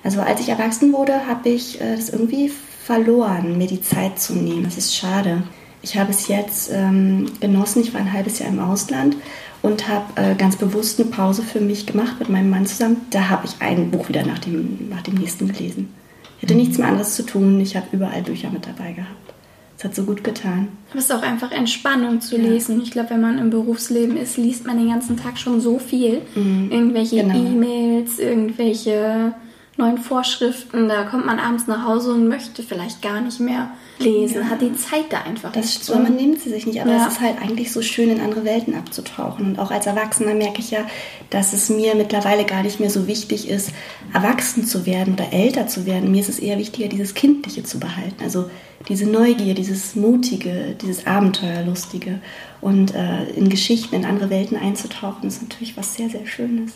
also als ich erwachsen wurde, habe ich äh, das irgendwie verloren, mir die Zeit zu nehmen. Das ist schade. Ich habe es jetzt ähm, genossen. Ich war ein halbes Jahr im Ausland und habe äh, ganz bewusst eine Pause für mich gemacht mit meinem Mann zusammen. Da habe ich ein Buch wieder nach dem, nach dem nächsten gelesen. Ich hatte nichts mehr anderes zu tun. Ich habe überall Bücher mit dabei gehabt. Es hat so gut getan. Aber es ist auch einfach Entspannung zu ja. lesen. Ich glaube, wenn man im Berufsleben ist, liest man den ganzen Tag schon so viel. Mhm. Irgendwelche genau. E-Mails, irgendwelche neuen Vorschriften. Da kommt man abends nach Hause und möchte vielleicht gar nicht mehr lesen, ja. hat die Zeit da einfach das nicht. So. Man nimmt sie sich nicht, aber ja. es ist halt eigentlich so schön, in andere Welten abzutauchen. Und auch als Erwachsener merke ich ja, dass es mir mittlerweile gar nicht mehr so wichtig ist, erwachsen zu werden oder älter zu werden. Mir ist es eher wichtiger, dieses Kindliche zu behalten. Also diese Neugier, dieses Mutige, dieses Abenteuerlustige. Und äh, in Geschichten, in andere Welten einzutauchen, ist natürlich was sehr, sehr Schönes.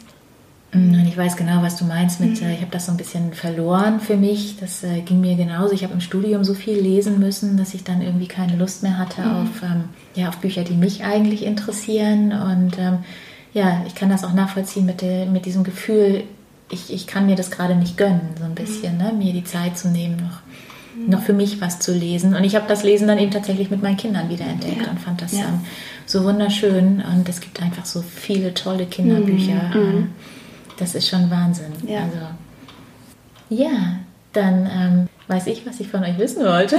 Mm, ich weiß genau, was du meinst mit, mhm. äh, ich habe das so ein bisschen verloren für mich. Das äh, ging mir genauso. Ich habe im Studium so viel lesen müssen, dass ich dann irgendwie keine Lust mehr hatte mhm. auf, ähm, ja, auf Bücher, die mich eigentlich interessieren. Und ähm, ja, ich kann das auch nachvollziehen mit, der, mit diesem Gefühl, ich, ich kann mir das gerade nicht gönnen, so ein bisschen, mhm. ne? mir die Zeit zu nehmen, noch, mhm. noch für mich was zu lesen. Und ich habe das Lesen dann eben tatsächlich mit meinen Kindern wiederentdeckt ja. und fand das ja. ähm, so wunderschön. Und es gibt einfach so viele tolle Kinderbücher. Das ist schon Wahnsinn. Ja, also, ja dann ähm, weiß ich, was ich von euch wissen wollte.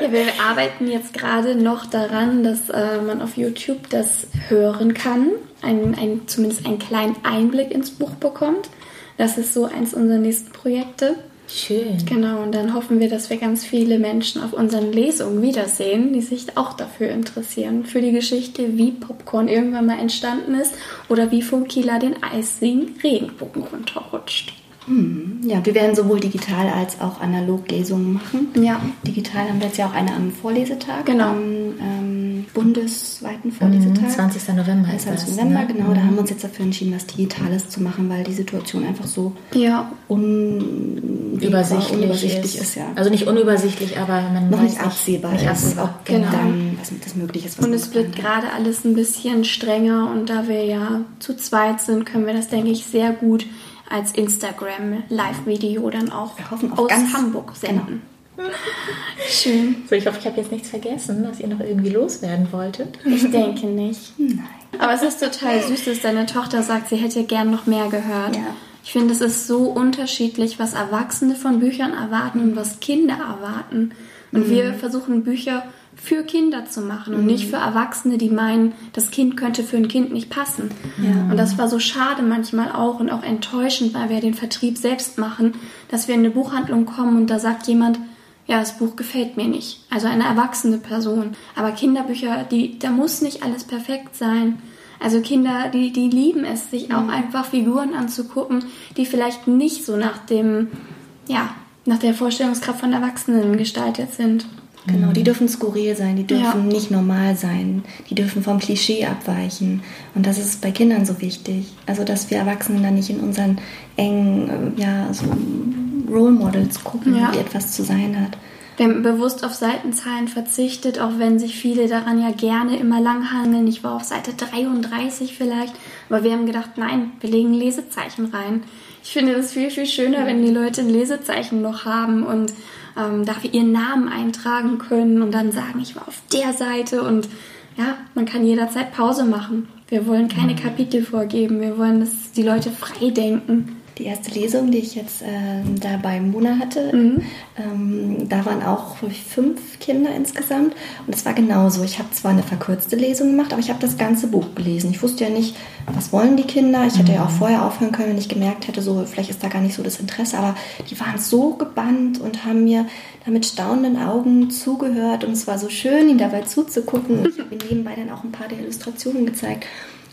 Ja, wir arbeiten jetzt gerade noch daran, dass äh, man auf YouTube das hören kann, ein, ein, zumindest einen kleinen Einblick ins Buch bekommt. Das ist so eins unserer nächsten Projekte. Schön. Genau, und dann hoffen wir, dass wir ganz viele Menschen auf unseren Lesungen wiedersehen, die sich auch dafür interessieren. Für die Geschichte, wie Popcorn irgendwann mal entstanden ist oder wie Funkila den eisigen Regenbogen runterrutscht. Hm, Ja, wir werden sowohl digital als auch analog Lesungen machen. Ja. Digital haben wir jetzt ja auch eine am Vorlesetag, Genau. am ähm, bundesweiten Vorlesetag. Mhm, 20. November ist 20. das, November, ne? genau. Da haben wir uns jetzt dafür entschieden, was Digitales zu machen, weil die Situation einfach so Ja, Übersichtlich, unübersichtlich ist. ist. ja. Also nicht unübersichtlich, aber man noch weiß nicht absehbar nicht ist, absehbar. ob Genau. dann was das möglich ist. Und es wird gerade alles ein bisschen strenger und da wir ja zu zweit sind, können wir das, denke ich, sehr gut als Instagram-Live-Video dann auch aus Hamburg senden. [LAUGHS] Schön. So, ich hoffe, ich habe jetzt nichts vergessen, was ihr noch irgendwie loswerden wolltet. Ich denke nicht. Nein. Aber es ist total süß, dass deine Tochter sagt, sie hätte gern noch mehr gehört. Ja. Ich finde, es ist so unterschiedlich, was Erwachsene von Büchern erwarten und was Kinder erwarten. Und wir versuchen Bücher für Kinder zu machen und nicht für Erwachsene, die meinen, das Kind könnte für ein Kind nicht passen. Und das war so schade manchmal auch und auch enttäuschend, weil wir den Vertrieb selbst machen, dass wir in eine Buchhandlung kommen und da sagt jemand, ja, das Buch gefällt mir nicht. Also eine erwachsene Person. Aber Kinderbücher, die, da muss nicht alles perfekt sein. Also Kinder, die, die lieben es, sich auch einfach Figuren anzugucken, die vielleicht nicht so nach dem, ja, nach der Vorstellungskraft von Erwachsenen gestaltet sind. Genau, die dürfen skurril sein, die dürfen Ja. nicht normal sein, die dürfen vom Klischee abweichen. Und das ist bei Kindern so wichtig. Also, dass wir Erwachsenen dann nicht in unseren engen, äh, ja, so Role Models gucken, Ja. wie etwas zu sein hat. Wir haben bewusst auf Seitenzahlen verzichtet, auch wenn sich viele daran ja gerne immer langhangeln. Ich war auf Seite 33 vielleicht, aber wir haben gedacht, nein, wir legen Lesezeichen rein. Ich finde das viel, viel schöner, wenn die Leute ein Lesezeichen noch haben und ähm, dafür ihren Namen eintragen können und dann sagen, ich war auf der Seite und ja, man kann jederzeit Pause machen. Wir wollen keine Kapitel vorgeben, wir wollen, dass die Leute frei denken. Die erste Lesung, die ich jetzt ähm, da bei Mona hatte, Mhm. ähm, da waren auch fünf Kinder insgesamt. Und es war genauso. Ich habe zwar eine verkürzte Lesung gemacht, aber ich habe das ganze Buch gelesen. Ich wusste ja nicht, was wollen die Kinder. Ich hätte ja auch vorher aufhören können, wenn ich gemerkt hätte, so vielleicht ist da gar nicht so das Interesse. Aber die waren so gebannt und haben mir da mit staunenden Augen zugehört. Und es war so schön, ihnen dabei zuzugucken. Und ich habe ihnen nebenbei dann auch ein paar der Illustrationen gezeigt.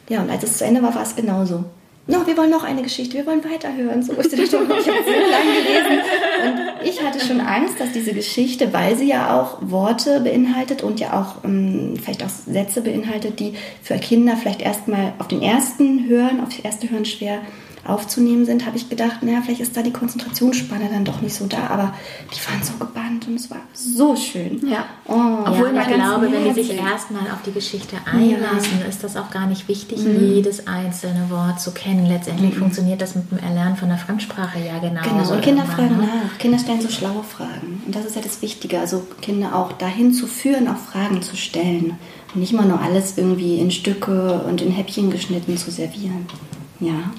Ja, und als es zu Ende war, war es genauso. No, wir wollen noch eine Geschichte, wir wollen weiterhören. So, ich dachte, ich habe so lange gelesen. Und ich hatte schon Angst, dass diese Geschichte, weil sie ja auch Worte beinhaltet und ja auch ähm, vielleicht auch Sätze beinhaltet, die für Kinder vielleicht erstmal auf den ersten Hören, auf das erste Hören schwer aufzunehmen sind, habe ich gedacht, naja, vielleicht ist da die Konzentrationsspanne dann doch nicht so da. Aber die waren so gebannt und es war so schön. Ja. Oh, Obwohl ja, ich glaube, wenn die sich erstmal auf die Geschichte einlassen, ist das auch gar nicht wichtig, jedes einzelne Wort zu kennen. Letztendlich funktioniert das mit dem Erlernen von der Fremdsprache ja genauso. Genau, und Kinder fragen ne? nach. Kinder stellen so schlaue Fragen. Und das ist ja das Wichtige. Also Kinder auch dahin zu führen, auch Fragen zu stellen. Und nicht immer nur alles irgendwie in Stücke und in Häppchen geschnitten zu servieren. Ja.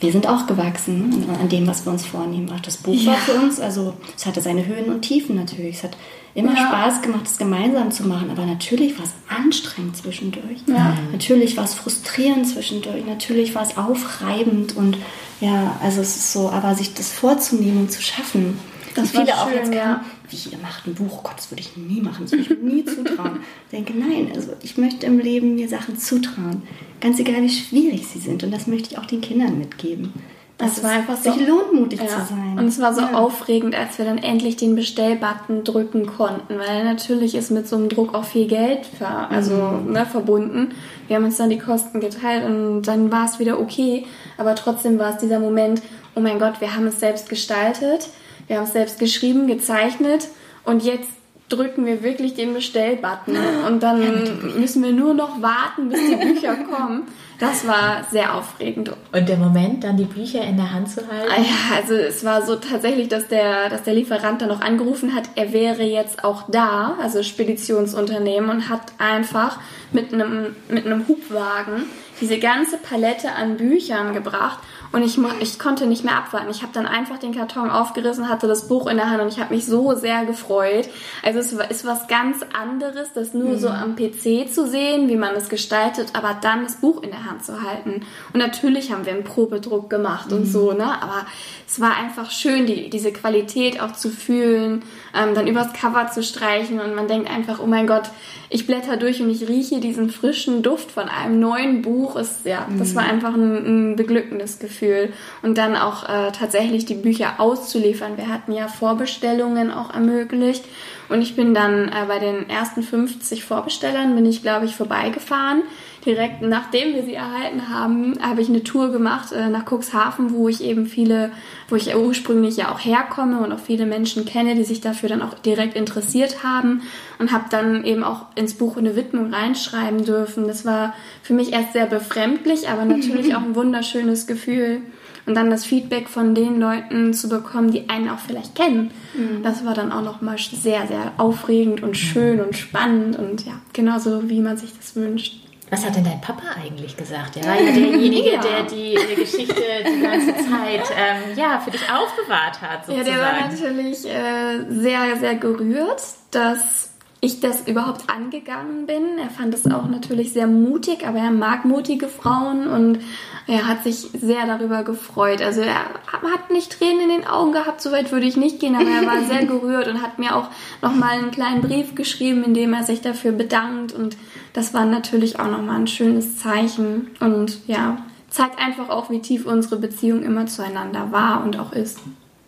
Wir sind auch gewachsen an dem, was wir uns vornehmen. Auch das Buch war Ja. für uns, also es hatte seine Höhen und Tiefen natürlich. Es hat immer Ja. Spaß gemacht, es gemeinsam zu machen. Aber natürlich war es anstrengend zwischendurch. Ja. Natürlich war es frustrierend zwischendurch. Natürlich war es aufreibend und ja, also es ist so, aber sich das vorzunehmen und zu schaffen. Das viele war auch schön, jetzt ja. wie ihr macht ein Buch, Gott, das würde ich nie machen, das würde ich mir nie [LAUGHS] zutrauen. Ich denke, nein, also ich möchte im Leben mir Sachen zutrauen. Ganz egal, wie schwierig sie sind. Und das möchte ich auch den Kindern mitgeben. Das Dass war einfach so- sich lohnt, mutig Ja. zu sein. Und es war so Ja. aufregend, als wir dann endlich den Bestellbutton drücken konnten, weil natürlich ist mit so einem Druck auch viel Geld ver also, Mhm. ne, verbunden. Wir haben uns dann die Kosten geteilt und dann war es wieder okay. Aber trotzdem war es dieser Moment, oh mein Gott, wir haben es selbst gestaltet, wir haben es selbst geschrieben, gezeichnet und jetzt drücken wir wirklich den Bestellbutton. Und dann müssen wir nur noch warten, bis die Bücher [LAUGHS] kommen. Das war sehr aufregend. Und der Moment, dann die Bücher in der Hand zu halten. Ah Ja, also es war so tatsächlich, dass der, dass der Lieferant dann noch angerufen hat, er wäre jetzt auch da, also Speditionsunternehmen, und hat einfach mit einem, mit einem Hubwagen diese ganze Palette an Büchern gebracht und ich, ich konnte nicht mehr abwarten. Ich habe dann einfach den Karton aufgerissen, hatte das Buch in der Hand und ich habe mich so sehr gefreut. Also es ist was ganz anderes, das nur mhm. so am PC zu sehen, wie man es gestaltet, aber dann das Buch in der Hand zu halten. Und natürlich haben wir einen Probedruck gemacht mhm. und so, ne? Aber es war einfach schön, die, diese Qualität auch zu fühlen, ähm, dann übers Cover zu streichen und man denkt einfach, oh mein Gott, ich blätter durch und ich rieche diesen frischen Duft von einem neuen Buch. Ist, ja, mhm. das war einfach ein, ein beglückendes Gefühl. Und dann auch äh, tatsächlich die Bücher auszuliefern. Wir hatten ja Vorbestellungen auch ermöglicht. Und ich bin dann äh, bei den ersten 50 Vorbestellern, bin ich, glaube ich, vorbeigefahren direkt nachdem wir sie erhalten haben, habe ich eine Tour gemacht äh, nach Cuxhaven, wo ich eben viele, wo ich ursprünglich ja auch herkomme und auch viele Menschen kenne, die sich dafür dann auch direkt interessiert haben und habe dann eben auch ins Buch eine Widmung reinschreiben dürfen. Das war für mich erst sehr befremdlich, aber natürlich [LAUGHS] auch ein wunderschönes Gefühl. Und dann das Feedback von den Leuten zu bekommen, die einen auch vielleicht kennen. Mhm. Das war dann auch nochmal sehr, sehr aufregend und schön und spannend und ja, genauso wie man sich das wünscht. Was hat denn dein Papa eigentlich gesagt? Er war ja [LAUGHS] derjenige, ja. der die, die, Geschichte die ganze Zeit ähm, ja, für dich aufbewahrt hat. Sozusagen. Ja, der war natürlich äh, sehr, sehr gerührt, dass ich das überhaupt angegangen bin. Er fand es auch natürlich sehr mutig, aber er mag mutige Frauen und er hat sich sehr darüber gefreut. Also er hat nicht Tränen in den Augen gehabt, so weit würde ich nicht gehen, aber er war sehr [LAUGHS] gerührt und hat mir auch nochmal einen kleinen Brief geschrieben, in dem er sich dafür bedankt und das war natürlich auch nochmal ein schönes Zeichen und ja, zeigt einfach auch, wie tief unsere Beziehung immer zueinander war und auch ist.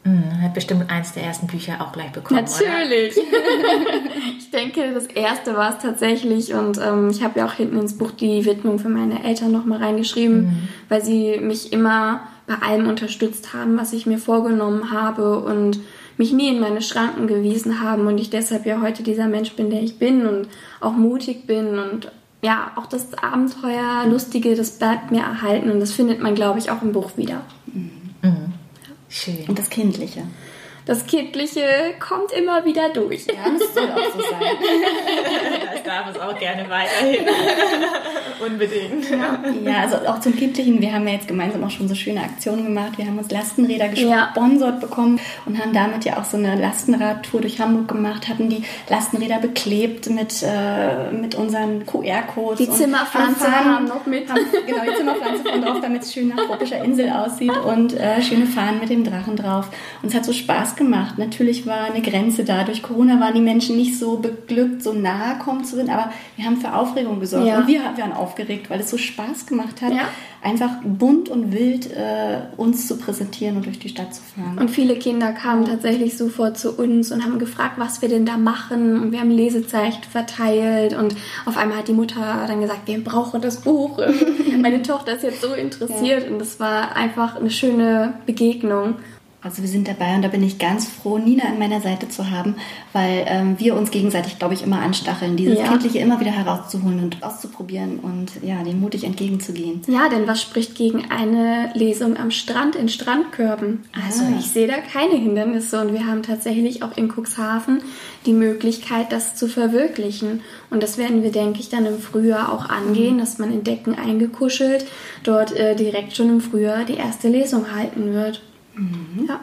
Mhm, hat bestimmt eins der ersten Bücher auch gleich bekommen. Natürlich. [LAUGHS] ich denke, das erste war es tatsächlich und ähm, ich habe ja auch hinten ins Buch die Widmung für meine Eltern nochmal reingeschrieben, mhm. weil sie mich immer bei allem unterstützt haben, was ich mir vorgenommen habe und mich nie in meine Schranken gewiesen haben und ich deshalb ja heute dieser Mensch bin, der ich bin und auch mutig bin und ja, auch das Abenteuer, Lustige, das bleibt mir erhalten und das findet man, glaube ich, auch im Buch wieder. Mhm. Schön. Und das Kindliche. Das Kindliche kommt immer wieder durch. Ja, das soll auch so sein. [LAUGHS] das darf es auch gerne weiterhin. [LAUGHS] Unbedingt. Ja. ja, also auch zum Kindlichen. Wir haben ja jetzt gemeinsam auch schon so schöne Aktionen gemacht. Wir haben uns Lastenräder gesponsert ja. bekommen und haben damit ja auch so eine Lastenradtour durch Hamburg gemacht, hatten die Lastenräder beklebt mit, äh, mit unseren QR-Codes. Die Zimmerpflanze haben, haben noch mit. Haben, genau, die Zimmerpflanze von drauf, damit es schön nach tropischer Insel aussieht und äh, schöne Fahnen mit dem Drachen drauf. Und es hat so Spaß gemacht. Natürlich war eine Grenze da. Durch Corona waren die Menschen nicht so beglückt, so nahe kommen zu sehen, aber wir haben für Aufregung gesorgt. Ja. Und wir waren aufgeregt, weil es so Spaß gemacht hat, ja. einfach bunt und wild äh, uns zu präsentieren und durch die Stadt zu fahren. Und viele Kinder kamen tatsächlich sofort zu uns und haben gefragt, was wir denn da machen. Und wir haben Lesezeichen verteilt und auf einmal hat die Mutter dann gesagt, wir brauchen das Buch. [LAUGHS] Meine Tochter ist jetzt so interessiert ja. und das war einfach eine schöne Begegnung. Also wir sind dabei und da bin ich ganz froh, Nina an meiner Seite zu haben, weil ähm, wir uns gegenseitig, glaube ich, immer anstacheln, dieses ja. Kindliche immer wieder herauszuholen und auszuprobieren und ja, dem mutig entgegenzugehen. Ja, denn was spricht gegen eine Lesung am Strand in Strandkörben? Also ah. ich sehe da keine Hindernisse und wir haben tatsächlich auch in Cuxhaven die Möglichkeit, das zu verwirklichen. Und das werden wir, denke ich, dann im Frühjahr auch angehen, mhm. dass man in Decken eingekuschelt dort äh, direkt schon im Frühjahr die erste Lesung halten wird. Mhm. Ja.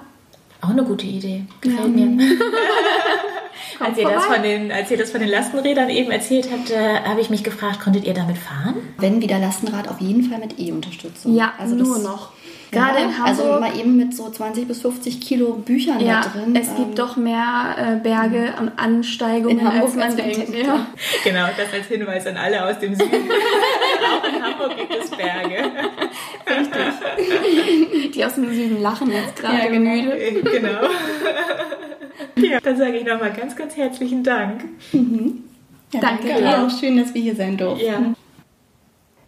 Auch eine gute Idee. Gefällt ja. mir. [LAUGHS] [LAUGHS] als, ihr das von den, als ihr das von den Lastenrädern eben erzählt habt, äh, habe ich mich gefragt, konntet ihr damit fahren? Wenn wieder Lastenrad, auf jeden Fall mit E-Unterstützung. Ja, also nur noch. Gerade ja, in also Hamburg. Also mal eben mit so 20 bis 50 Kilo Büchern ja, da drin. Es ähm, gibt doch mehr äh, Berge und Ansteigungen, in Hamburg als man denkt. Ja. [LAUGHS] Genau, das als Hinweis an alle aus dem Süden. [LAUGHS] Auch in Hamburg gibt es Berge. Richtig. Die aus dem Süden lachen jetzt gerade ja, genau. müde. Genau. Ja, dann sage ich nochmal ganz, ganz herzlichen Dank. Mhm. Ja, danke, danke dir. Auch schön, dass wir hier sein durften. Ja.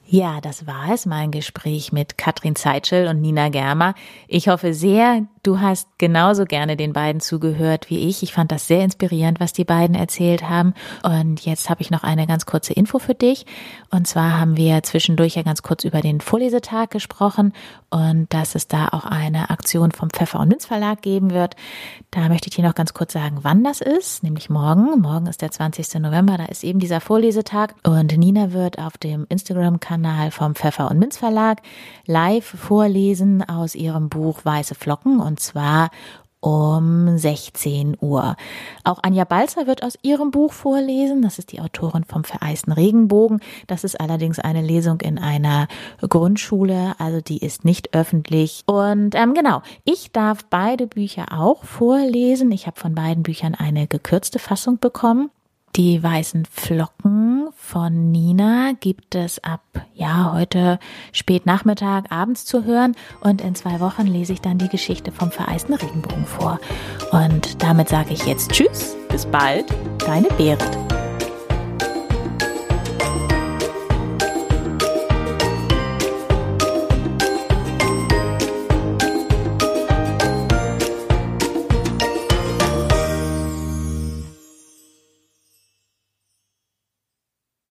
Ja, das war es, mein Gespräch mit Katrin Zeitschel und Nina Germer. Ich hoffe sehr, Du hast genauso gerne den beiden zugehört wie ich. Ich fand das sehr inspirierend, was die beiden erzählt haben. Und jetzt habe ich noch eine ganz kurze Info für dich. Und zwar haben wir zwischendurch ja ganz kurz über den Vorlesetag gesprochen und dass es da auch eine Aktion vom Pfeffer und Minz Verlag geben wird. Da möchte ich dir noch ganz kurz sagen, wann das ist, nämlich morgen. Morgen ist der 20. November, da ist eben dieser Vorlesetag und Nina wird auf dem Instagram-Kanal vom Pfeffer und Minz Verlag live vorlesen aus ihrem Buch Weiße Flocken und zwar um 16 Uhr. Auch Anja Balzer wird aus ihrem Buch vorlesen. Das ist die Autorin vom vereisten Regenbogen. Das ist allerdings eine Lesung in einer Grundschule, also die ist nicht öffentlich. Und ähm, genau, ich darf beide Bücher auch vorlesen. Ich habe von beiden Büchern eine gekürzte Fassung bekommen. Die weißen Flocken von Nina gibt es ab, ja, heute spät Nachmittag, abends zu hören. Und in zwei Wochen lese ich dann die Geschichte vom vereisten Regenbogen vor. Und damit sage ich jetzt Tschüss, bis bald, deine Berit.